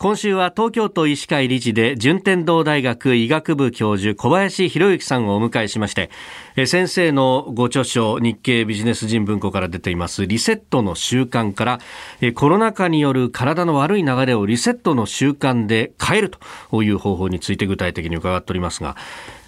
今週は東京都医師会理事で順天堂大学医学部教授小林博之さんをお迎えしまして先生のご著書日経ビジネス人文庫から出ています。リセットの習慣からコロナ禍による体の悪い流れをリセットの習慣で変えるという方法について具体的に伺っておりますが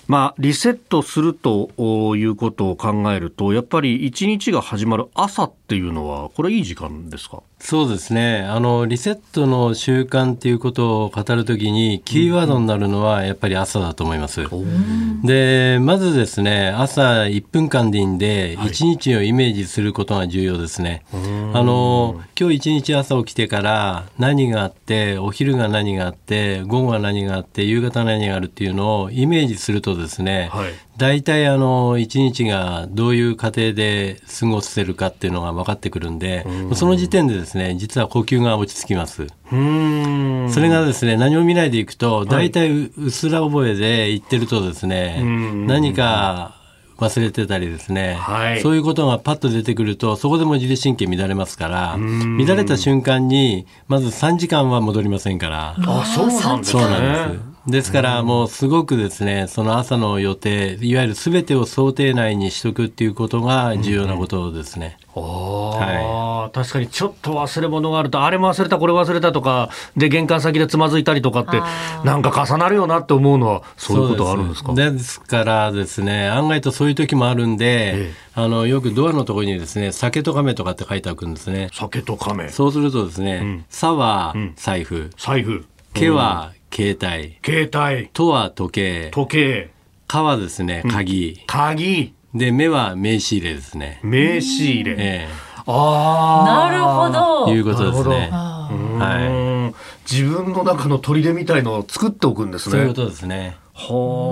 まあ、リセットするということを考えると、やっぱり一日が始まる朝っていうのは、これいい時間ですか？そうですね。あの、リセットの習慣っていうことを語るときに、キーワードになるのはやっぱり朝だと思います。うん、で、まずですね、朝1分間でいいんで、1日をイメージすることが重要ですね。はい、あの、今日1日朝起きてから何があって、お昼が何があって、午後が何があって、夕方何があるっていうのをイメージするとですね、はい、大体あの一日がどういう過程で過ごせるかっていうのが分かってくるんで、その時点でですね実は呼吸が落ち着きます。それがですね何も見ないでいくと大体うすら覚えで言ってるとですね、何か忘れてたりですね、はい、そういうことがパッと出てくるとそこでも自律神経乱れますから乱れた瞬間にまず3時間は戻りませんから。あそうなんですねですから、もうすごくですね、その朝の予定、いわゆるすべてを想定内にしとくっていうことが重要なことですね。うん、はい、確かにちょっと忘れ物があると、あれも忘れた、これ忘れたとか、で、玄関先でつまずいたりとかって、なんか重なるよなって思うのは、そういうことあるんですか？ですからですね、案外とそういう時もあるんで、ええ、あのよくドアのところにですね、酒と亀とかって書いてあるんですね。酒と亀。そうするとですね、うん、さは財布、うん、財布。けは携帯。携帯。とは時計。時計。かはですね、鍵。うん、鍵。で、目は名刺入れですね。名刺入れ。ええ。ああ。なるほど。いうことですね。はい。自分の中の砦みたいのを作っておくんですね。そういうことですね。はあ。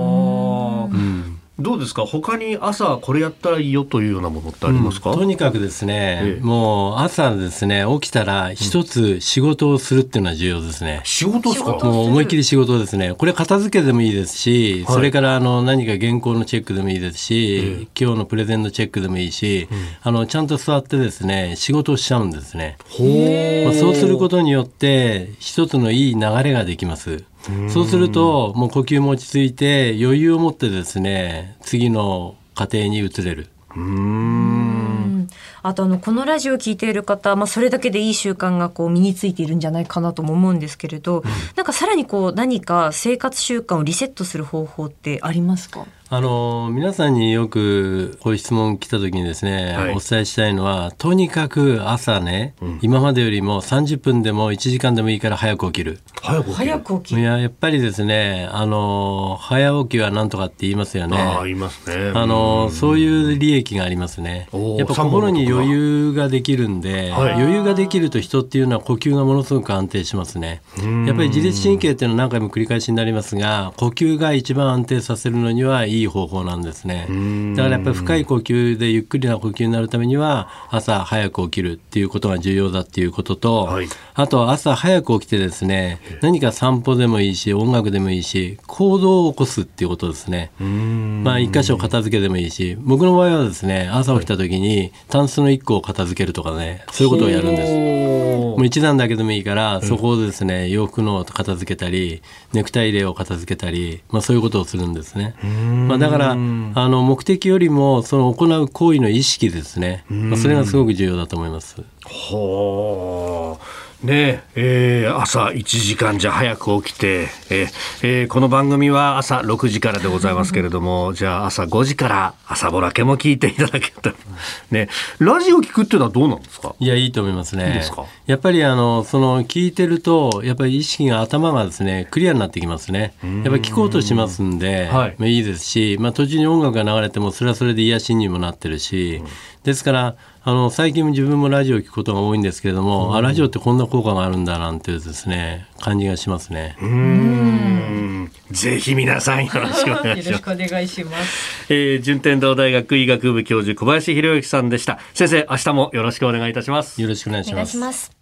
うん。どうですか？他に朝これやったらいいよというようなものってありますか、うん、とにかくですね、ええ、もう朝ですね起きたら一つ仕事をするっていうのは重要ですね、うん、仕事ですか？もう思いっきり仕事ですね。これ片付けでもいいですし、はい、それからあの何か原稿のチェックでもいいですし、え、今日のプレゼンのチェックでもいいし、うん、あのちゃんと座ってですね仕事をしちゃうんですね、まあ、そうすることによって一つのいい流れができますそうすると、もう呼吸も落ち着いて、余裕を持ってですね、次の過程に移れる。うん。あとあのこのラジオを聞いている方、まあ、それだけでいい習慣がこう身についているんじゃないかなとも思うんですけれど、うん、なんかさらにこう何か生活習慣をリセットする方法ってありますか？あの皆さんによくこういう質問来た時にですね、はい、お伝えしたいのはとにかく朝ね、うん、今までよりも30分でも1時間でもいいから早く起きる。早く起きる。いややっぱりですねあの早起きはなんとかって言いますよね。あ言いますね。あのそういう利益がありますね。やっぱ心に余裕ができるんで、はい、余裕ができると人っていうのは呼吸がものすごく安定しますね。やっぱり自律神経っていうのは何回も繰り返しになりますが呼吸が一番安定させるのにはいいいい方法なんですね。だからやっぱり深い呼吸でゆっくりな呼吸になるためには朝早く起きるっていうことが重要だっていうことと、はい、あと朝早く起きてですね何か散歩でもいいし音楽でもいいし行動を起こすっていうことですね。まあ一箇所片付けでもいいし僕の場合はですね朝起きた時にタンスの一個を片付けるとかねそういうことをやるんです。もう一段だけでもいいからそこをですね洋服の片付けたりネクタイ入れを片付けたり、まあ、そういうことをするんですね。まあ、だからあの目的よりもその行う行為の意識ですね、まあ、それがすごく重要だと思います。はあねえー、朝1時間じゃ早く起きて、えーえー、この番組は朝6時からでございますけれども、じゃあ朝5時から朝ぼらけも聞いていただけたら、ね、ラジオ聞くっていうのはどうなんですか？いや、いいと思いますね。いいですか？やっぱりあの、その聞いてると、やっぱり意識が頭がですね、クリアになってきますね。やっぱり聞こうとしますんで、はい、まあ、いいですし、まあ途中に音楽が流れても、それはそれで癒しにもなってるし、うん。ですからあの最近自分もラジオを聞くことが多いんですけれども、うん、あラジオってこんな効果があるんだなんていうですね感じがしますね。うんぜひ皆さんよろしくお願いします。よろしくお願いします。えー、順天堂大学医学部教授小林博之さんでした。先生明日もよろしくお願いいたします。よろしくお願いします。